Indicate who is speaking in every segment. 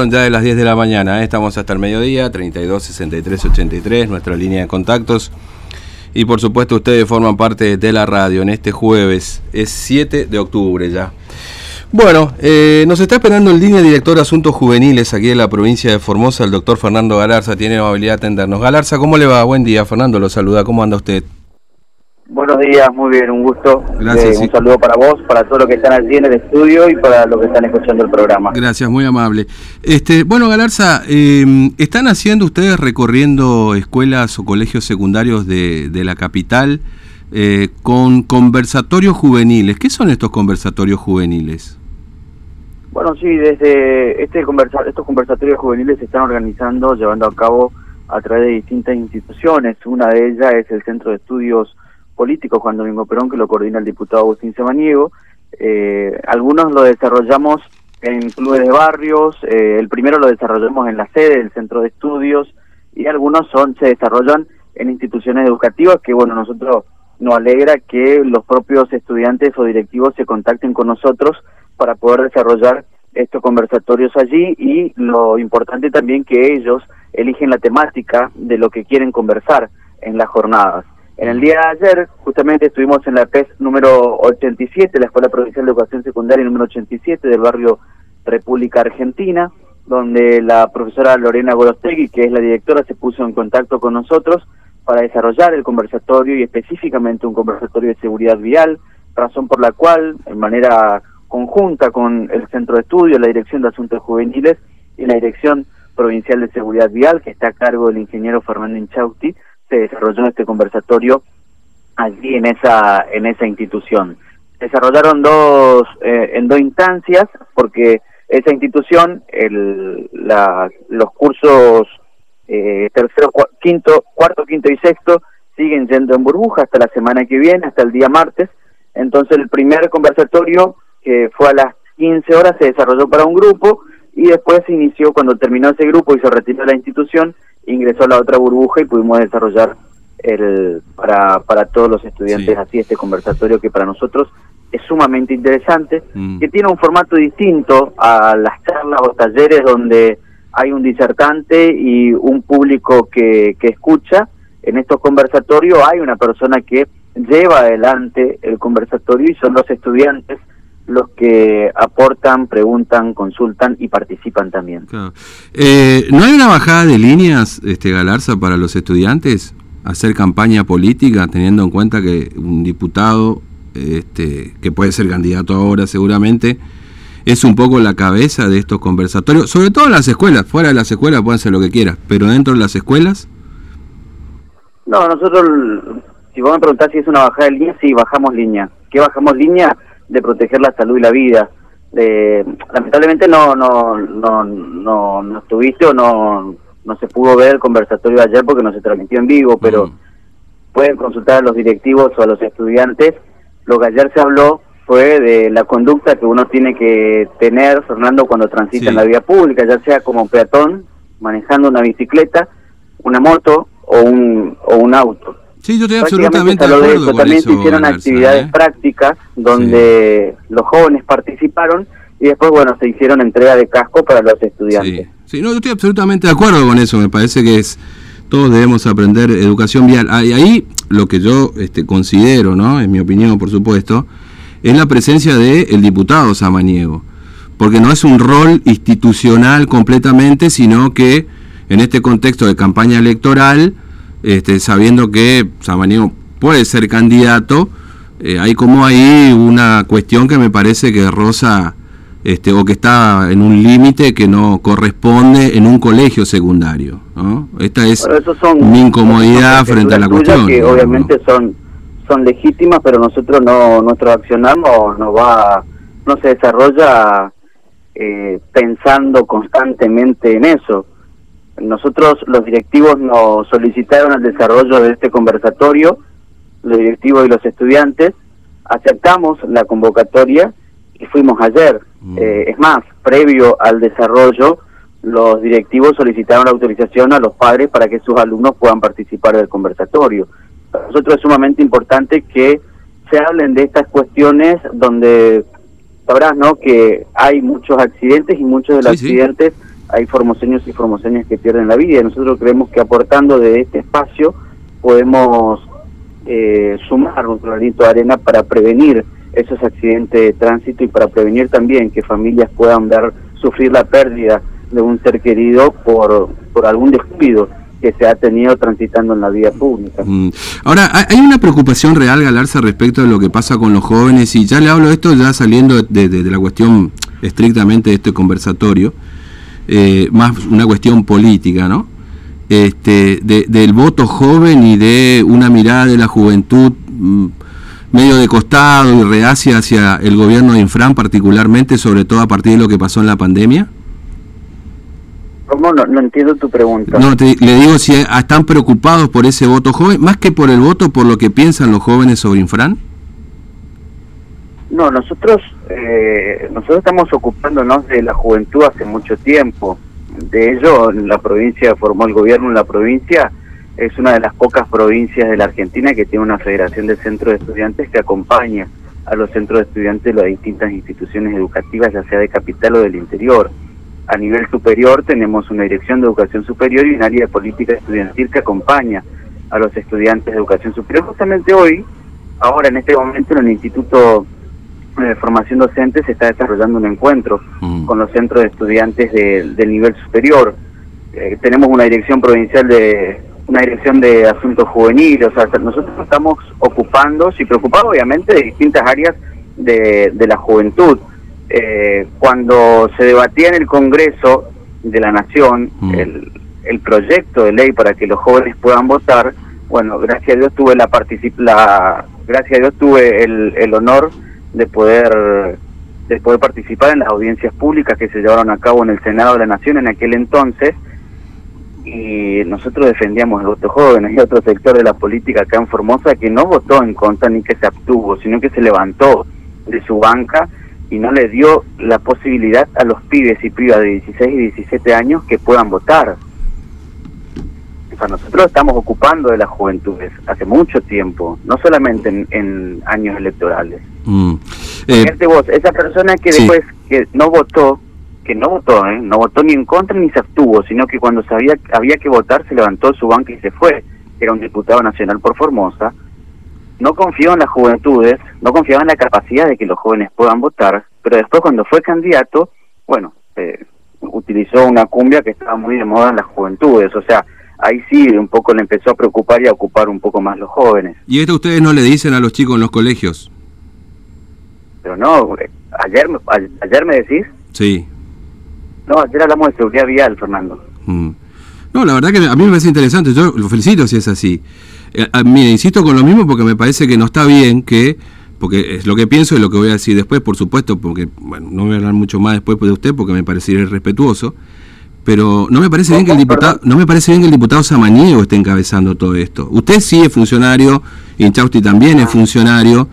Speaker 1: Ya de las 10 de la mañana, ¿eh? estamos hasta el mediodía, 32 63 83, nuestra línea de contactos. Y por supuesto ustedes forman parte de la radio en este jueves, es 7 de octubre ya. Bueno, eh, nos está esperando el línea director de Asuntos Juveniles aquí en la provincia de Formosa, el doctor Fernando Galarza, tiene la amabilidad de atendernos. Galarza, ¿cómo le va? Buen día, Fernando lo saluda, ¿cómo anda usted?
Speaker 2: Buenos días, muy bien, un gusto.
Speaker 1: Gracias,
Speaker 2: Eh,
Speaker 1: sí.
Speaker 2: Un saludo para vos, para todos los que están allí en el estudio y para los que están escuchando el programa.
Speaker 1: Gracias, muy amable. Este, bueno, Galarza, eh, ¿están haciendo ustedes recorriendo escuelas o colegios secundarios de, de la capital eh, con conversatorios juveniles? ¿Qué son estos conversatorios juveniles?
Speaker 2: Bueno, sí, desde este conversa estos conversatorios juveniles se están organizando, llevando a cabo a través de distintas instituciones. Una de ellas es el Centro de Estudios Políticos Juan Domingo Perón, que lo coordina el diputado Agustín Semaniego. Eh, algunos lo desarrollamos en clubes de barrios, eh, el primero lo desarrollamos en la sede del Centro de Estudios y algunos son se desarrollan en instituciones educativas que, bueno, nosotros nos alegra que los propios estudiantes o directivos se contacten con nosotros para poder desarrollar estos conversatorios allí y lo importante también que ellos eligen la temática de lo que quieren conversar en las jornadas. En el día de ayer, justamente estuvimos en la PES número 87, la Escuela Provincial de Educación Secundaria número 87 del barrio República Argentina, donde la profesora Lorena Gorostegui, que es la directora, se puso en contacto con nosotros para desarrollar el conversatorio y específicamente un conversatorio de seguridad vial, razón por la cual, en manera conjunta con el Centro de Estudio, la Dirección de Asuntos Juveniles y la Dirección Provincial de Seguridad Vial, que está a cargo del ingeniero Fernando Inchausti, se desarrolló este conversatorio allí en esa en esa institución. Desarrollaron dos eh, en dos instancias porque esa institución el, la, los cursos eh, tercero, cua- quinto, cuarto, quinto y sexto siguen yendo en burbuja hasta la semana que viene, hasta el día martes. Entonces el primer conversatorio que fue a las 15 horas se desarrolló para un grupo y después se inició cuando terminó ese grupo y se retiró la institución, ingresó la otra burbuja y pudimos desarrollar el para, para todos los estudiantes
Speaker 1: Sí.
Speaker 2: así este conversatorio que para nosotros es sumamente interesante,
Speaker 1: Mm.
Speaker 2: que tiene un formato distinto a las charlas o talleres donde hay un disertante y un público que, que escucha. En estos conversatorios hay una persona que lleva adelante el conversatorio y son los estudiantes los que aportan, preguntan, consultan y participan también.
Speaker 1: Claro. Eh, ¿No hay una bajada de líneas, este Galarza, para los estudiantes? Hacer campaña política, teniendo en cuenta que un diputado, este, que puede ser candidato ahora seguramente, es un poco la cabeza de estos conversatorios, sobre todo en las escuelas, fuera de las escuelas pueden hacer lo que quieras, pero dentro de las escuelas,
Speaker 2: No, nosotros, si vos me preguntás si es una bajada de línea, sí, bajamos línea. ¿Qué bajamos línea? De proteger la salud y la vida. De, lamentablemente no, no, no, no, no estuviste o no, no se pudo ver el conversatorio de ayer porque no se transmitió en vivo, pero
Speaker 1: Mm.
Speaker 2: pueden consultar a los directivos o a los estudiantes. Lo que ayer se habló fue de la conducta que uno tiene que tener, Fernando, cuando transita
Speaker 1: Sí.
Speaker 2: en la vía pública, ya sea como peatón, manejando una bicicleta, una moto o un, o un auto.
Speaker 1: Sí, yo estoy absolutamente de
Speaker 2: de
Speaker 1: acuerdo
Speaker 2: eso.
Speaker 1: con
Speaker 2: También
Speaker 1: eso,
Speaker 2: se hicieron actividades
Speaker 1: ¿eh?
Speaker 2: prácticas donde los jóvenes participaron y después, bueno, se hicieron entrega de casco para los estudiantes.
Speaker 1: Sí, sí, no, yo estoy absolutamente de acuerdo con eso. Me parece que es todos debemos aprender educación vial. Ah, y ahí lo que yo este, considero, ¿no? En mi opinión, por supuesto, es la presencia del diputado Samaniego. Porque no es un rol institucional completamente, sino que en este contexto de campaña electoral, este, sabiendo que Samaniego puede ser candidato, eh, hay como ahí una cuestión que me parece que roza este, o que está en un límite que no corresponde en un colegio secundario. ¿no? Esta es
Speaker 2: son,
Speaker 1: mi incomodidad
Speaker 2: son
Speaker 1: frente a la cuestión.
Speaker 2: Que obviamente son son legítimas, pero nosotros no, nuestro accionar no, no va, no se desarrolla eh, pensando constantemente en eso. Nosotros, los directivos, nos solicitaron el desarrollo de este conversatorio, los directivos y los estudiantes, aceptamos la convocatoria y fuimos ayer.
Speaker 1: Mm.
Speaker 2: Eh, es más, previo al desarrollo, los directivos solicitaron la autorización a los padres para que sus alumnos puedan participar del conversatorio. Para nosotros es sumamente importante que se hablen de estas cuestiones donde sabrás, ¿no? Que hay muchos accidentes y muchos de los
Speaker 1: Sí, sí.
Speaker 2: Hay formoseños y formoseñas que pierden la vida. Nosotros creemos que aportando de este espacio podemos eh, sumar un granito de arena para prevenir esos accidentes de tránsito y para prevenir también que familias puedan ver sufrir la pérdida de un ser querido por, por algún descuido que se ha tenido transitando en la vida pública. Mm.
Speaker 1: Ahora, hay una preocupación real, Galarza, respecto de lo que pasa con los jóvenes, y ya le hablo de esto ya saliendo de, la cuestión estrictamente de este conversatorio, eh, más una cuestión política, ¿no? Este, del voto joven y de una mirada de la juventud mm, medio de costado y reacia hacia el gobierno de Infran particularmente, sobre todo a partir de lo que pasó en la pandemia?
Speaker 2: ¿Cómo? No, no entiendo tu pregunta.
Speaker 1: No, le digo si están preocupados por ese voto joven, más que por el voto, por lo que piensan los jóvenes sobre Infran.
Speaker 2: No, nosotros eh, nosotros estamos ocupándonos de la juventud hace mucho tiempo. De ello, la provincia formó el gobierno la provincia. Es una de las pocas provincias de la Argentina que tiene una federación de centros de estudiantes que acompaña a los centros de estudiantes de las distintas instituciones educativas, ya sea de capital o del interior. A nivel superior tenemos una dirección de educación superior y un área de política estudiantil que acompaña a los estudiantes de educación superior. Justamente hoy, ahora en este momento en el Instituto de Formación Docente se está desarrollando un encuentro mm. con los centros de estudiantes del nivel superior. Eh, tenemos una dirección provincial de una dirección de asuntos juveniles, o sea, nosotros estamos ocupando, y preocupados obviamente de distintas áreas de, de la juventud eh, cuando se debatía en el Congreso de la Nación mm. el, el, proyecto de ley para que los jóvenes puedan votar, bueno, gracias a Dios tuve la, la gracias a Dios tuve el, el honor de poder de poder participar en las audiencias públicas que se llevaron a cabo en el Senado de la Nación en aquel entonces y nosotros defendíamos el voto joven. Hay otro sector de la política acá en Formosa que no votó en contra ni que se abstuvo, sino que se levantó de su banca y no le dio la posibilidad a los pibes y pibas de 16 y 17 años que puedan votar. O sea, nosotros estamos ocupando de las juventudes hace mucho tiempo, no solamente en, años electorales. Mm. Eh, vos, esa persona que después que no votó, que no votó, ¿eh? no votó ni en contra ni se abstuvo, sino que cuando sabía había que votar se levantó su banca y se fue. Era un diputado nacional por Formosa no confió en las juventudes, no confiaba en la capacidad de que los jóvenes puedan votar, pero después cuando fue candidato, bueno, eh, utilizó una cumbia que estaba muy de moda en las juventudes, o sea, ahí sí un poco le empezó a preocupar y a ocupar un poco más los jóvenes.
Speaker 1: ¿Y esto ustedes no le dicen a los chicos en los colegios?
Speaker 2: Pero no, ayer, ayer me decís.
Speaker 1: Sí.
Speaker 2: No, ayer hablamos de seguridad vial, Fernando. Mm.
Speaker 1: No, la verdad que a mí me parece interesante, yo lo felicito si es así. Eh, mire, insisto con lo mismo porque me parece que no está bien que, porque es lo que pienso y lo que voy a decir después, por supuesto, porque, bueno, no voy a hablar mucho más después de usted porque me parecería irrespetuoso, pero no me parece bien que el diputado, no me parece bien que el diputado Samaniego esté encabezando todo esto. Usted sí es funcionario, Inchausti también es funcionario,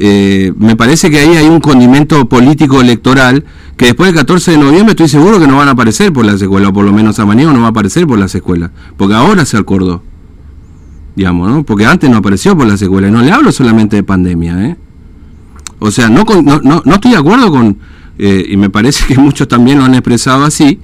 Speaker 1: eh, me parece que ahí hay un condimento político electoral que después del 14 de noviembre estoy seguro que no van a aparecer por las escuelas, o por lo menos Samaniego no va a aparecer por las escuelas, porque ahora se acordó digamos, ¿no? Porque antes no apareció por la secuela. Y no le hablo solamente de pandemia, ¿eh? O sea, no, no, no, estoy de acuerdo con, eh, y me parece que muchos también lo han expresado así,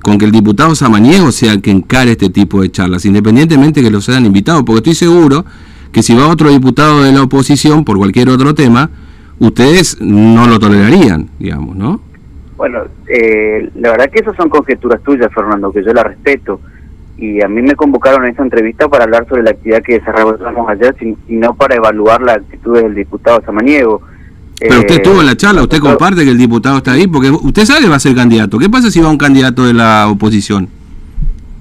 Speaker 1: con que el diputado Samaniego sea el que encare este tipo de charlas, independientemente que los hayan invitado, porque estoy seguro que si va otro diputado de la oposición por cualquier otro tema, ustedes no lo tolerarían, digamos, ¿no?
Speaker 2: Bueno, eh, la verdad que esas son conjeturas tuyas, Fernando, que yo la respeto y a mí me convocaron a esta entrevista para hablar sobre la actividad que desarrollamos ayer y no para evaluar la actitud del diputado Samaniego.
Speaker 1: Pero usted estuvo en la charla, usted comparte que el diputado está ahí, porque usted sabe que va a ser candidato. ¿Qué pasa si va un candidato de la oposición?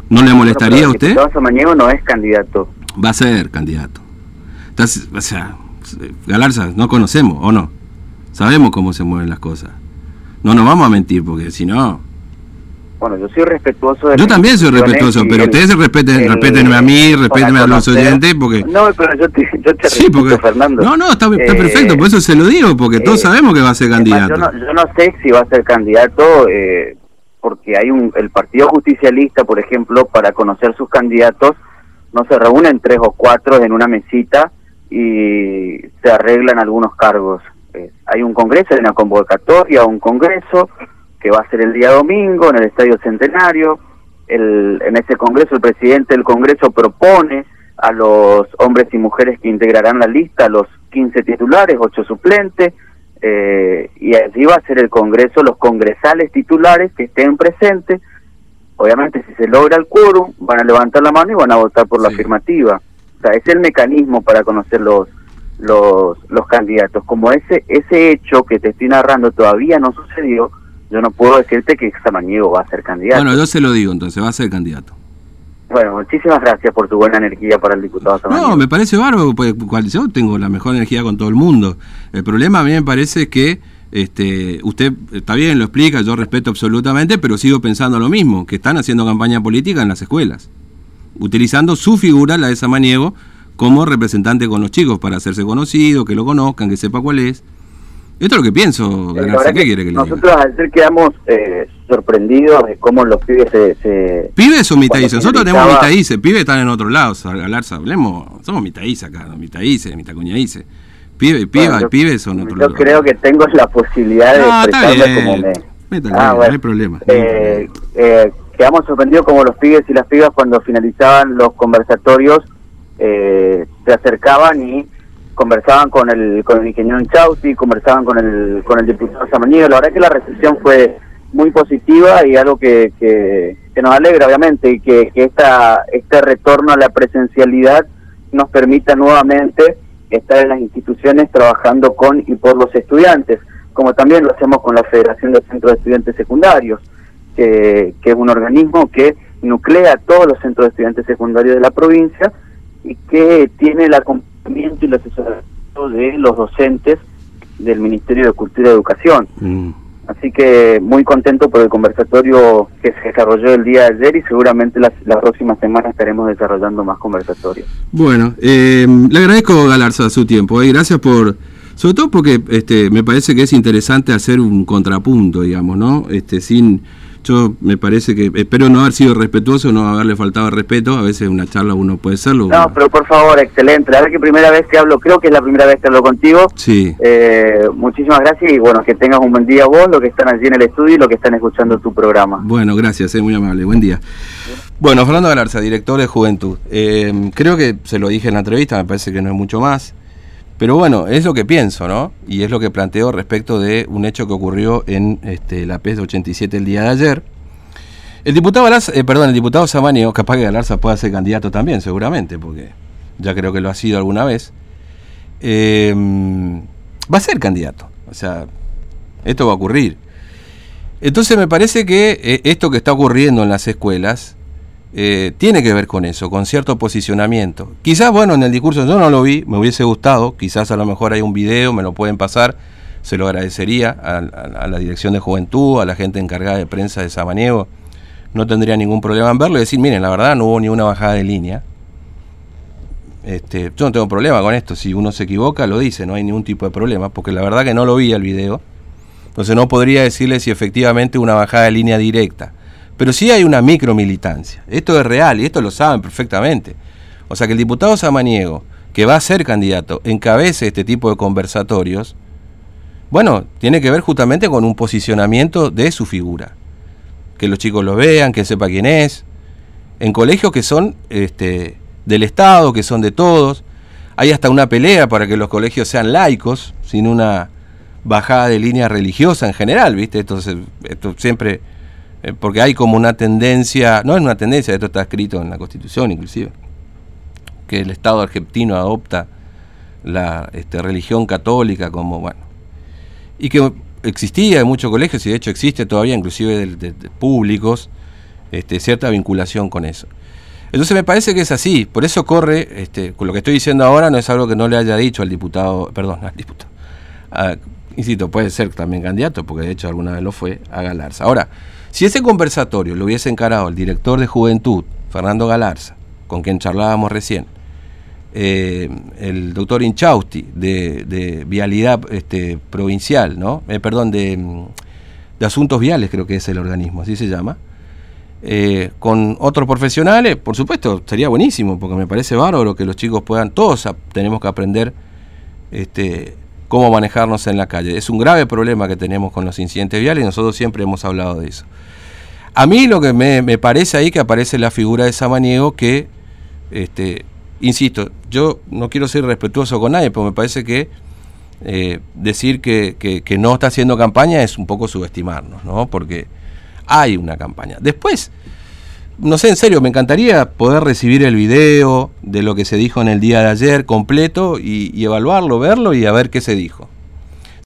Speaker 1: ¿No le molestaría a usted? El
Speaker 2: diputado Samaniego no es candidato.
Speaker 1: Va a ser candidato. Entonces, o sea, Galarza, no conocemos, ¿o no? Sabemos cómo se mueven las cosas. No nos vamos a mentir, porque si no,
Speaker 2: bueno, yo soy respetuoso de
Speaker 1: Yo también soy respetuoso, pero ustedes respeten, respetenme a mí, respetenme a los oyentes, porque...
Speaker 2: No, pero yo te, yo te
Speaker 1: sí, porque, Fernando. No, no, está, está, perfecto, por eso se lo digo, porque todos eh, sabemos que va a ser candidato.
Speaker 2: Yo no, yo no sé si va a ser candidato, eh, porque hay un... El Partido Justicialista, por ejemplo, para conocer sus candidatos, no se reúnen tres o cuatro en una mesita y se arreglan algunos cargos. Eh, hay un congreso, hay una convocatoria, un congreso que va a ser el día domingo en el Estadio Centenario. El, en ese congreso el presidente del congreso propone a los hombres y mujeres que integrarán la lista, los 15 titulares, 8 suplentes, eh, y allí va a ser el congreso, los congresales titulares que estén presentes. Obviamente, si se logra el quórum, van a levantar la mano y van a votar por la afirmativa. O sea, es el mecanismo para conocer los, los, los candidatos. Como ese, ese hecho que te estoy narrando todavía no sucedió, yo no puedo decirte que Samaniego va a ser candidato.
Speaker 1: Bueno, yo se lo digo, entonces va a ser candidato.
Speaker 2: Bueno, muchísimas gracias por tu buena energía para el diputado Samaniego.
Speaker 1: No, me parece bárbaro, porque yo tengo la mejor energía con todo el mundo. El problema a mí me parece que este, usted está bien, lo explica, yo respeto absolutamente, pero sigo pensando lo mismo, que están haciendo campaña política en las escuelas, utilizando su figura, la de Samaniego, como representante con los chicos para hacerse conocido, que lo conozcan, que sepa cuál es. Esto es lo que pienso.
Speaker 2: ¿Qué quiere que nosotros al ser quedamos eh, sorprendidos de cómo los pibes se...
Speaker 1: pibes o mitadices. Nosotros tenemos mitadices. Pibes están en otro lado. Galarza, hablemos. Somos mitadices acá, mitadices, mitacuñadices. Pibe, piba y pibes son otro
Speaker 2: Yo creo que tengo la posibilidad de no, expresarme como me...
Speaker 1: ah, bueno. no hay problema.
Speaker 2: Eh, eh, quedamos sorprendidos como los pibes y las pibas cuando finalizaban los conversatorios eh, se acercaban y conversaban con el con el ingeniero Chauti, conversaban con el con el diputado Samaniego. La verdad que la recepción fue muy positiva y algo que, que, nos alegra, obviamente, y que, que esta, este retorno a la presencialidad nos permita nuevamente estar en las instituciones trabajando con y por los estudiantes, como también lo hacemos con la Federación de Centros de Estudiantes Secundarios, que, que es un organismo que nuclea todos los centros de estudiantes secundarios de la provincia y que tiene el acompañamiento y el asesoramiento de los docentes del Ministerio de Cultura y Educación. Mm. Así que muy contento por el conversatorio que se desarrolló el día de ayer y seguramente la, la próxima semana estaremos desarrollando más conversatorios.
Speaker 1: Bueno, eh, le agradezco Galarza su tiempo y eh, gracias por, sobre todo porque este, me parece que es interesante hacer un contrapunto, digamos, ¿no? Este, sin yo me parece que espero no haber sido respetuoso, no haberle faltado respeto. A veces una charla uno puede serlo.
Speaker 2: No, pero por favor, excelente. La verdad que primera vez que hablo, creo que es la primera vez que hablo contigo.
Speaker 1: Sí.
Speaker 2: Eh, muchísimas gracias y bueno, que tengas un buen día vos, los que están allí en el estudio y los que están escuchando tu programa.
Speaker 1: Bueno, gracias, es muy amable. Buen día. Bueno, Fernando Galarza, director de Juventud. Eh, creo que se lo dije en la entrevista, me parece que no es mucho más. Pero bueno, es lo que pienso, ¿no? Y es lo que planteo respecto de un hecho que ocurrió en este, la PES 87 el día de ayer. El diputado Galarza, eh, perdón, el diputado Samanio, capaz que Galarza pueda ser candidato también, seguramente, porque ya creo que lo ha sido alguna vez. Em, va a ser candidato. O sea, esto va a ocurrir. Entonces me parece que eh, esto que está ocurriendo en las escuelas eh, tiene que ver con eso, con cierto posicionamiento. Quizás, bueno, en el discurso yo no lo vi, me hubiese gustado, quizás a lo mejor hay un video, me lo pueden pasar, se lo agradecería a, la Dirección de Juventud, a la gente encargada de prensa de Samaniego, no tendría ningún problema en verlo y decir, miren, la verdad no hubo ni una bajada de línea. Este, yo no tengo problema con esto, si uno se equivoca lo dice, no hay ningún tipo de problema, porque la verdad que no lo vi el video, entonces no podría decirle si efectivamente una bajada de línea directa. Pero sí hay una micromilitancia. Esto es real y esto lo saben perfectamente. O sea que el diputado Samaniego, que va a ser candidato, encabece este tipo de conversatorios, bueno, tiene que ver justamente con un posicionamiento de su figura. Que los chicos lo vean, que sepa quién es. En colegios que son este, del Estado, que son de todos. Hay hasta una pelea para que los colegios sean laicos, sin una bajada de línea religiosa en general, ¿viste? Esto siempre eh, porque hay como una tendencia, no es una tendencia, esto está escrito en la Constitución inclusive, que el Estado argentino adopta la este, religión católica como, bueno, y que existía en muchos colegios y de hecho existe todavía, inclusive de, públicos, este, cierta vinculación con eso. Entonces me parece que es así, por eso corre, este, con lo que estoy diciendo ahora no es algo que no le haya dicho al diputado, perdón, al diputado, insisto, puede ser también candidato, porque de hecho alguna vez lo fue, a Galarza. Ahora, si ese conversatorio lo hubiese encarado el director de Juventud, Fernando Galarza, con quien charlábamos recién, eh, el doctor Inchausti de, Vialidad este, Provincial, ¿no? Eh, perdón, de, de, Asuntos Viales creo que es el organismo, así se llama, eh, con otros profesionales, por supuesto, sería buenísimo, porque me parece bárbaro que los chicos puedan, todos tenemos que aprender este, cómo manejarnos en la calle. Es un grave problema que tenemos con los incidentes viales y nosotros siempre hemos hablado de eso. A mí lo que me, parece ahí que aparece la figura de Samaniego que, este, insisto, yo no quiero ser respetuoso con nadie, pero me parece que eh, decir que, que, no está haciendo campaña es un poco subestimarnos, ¿no? Porque hay una campaña. Después, no sé, en serio, me encantaría poder recibir el video de lo que se dijo en el día de ayer completo y, y evaluarlo, verlo y a ver qué se dijo.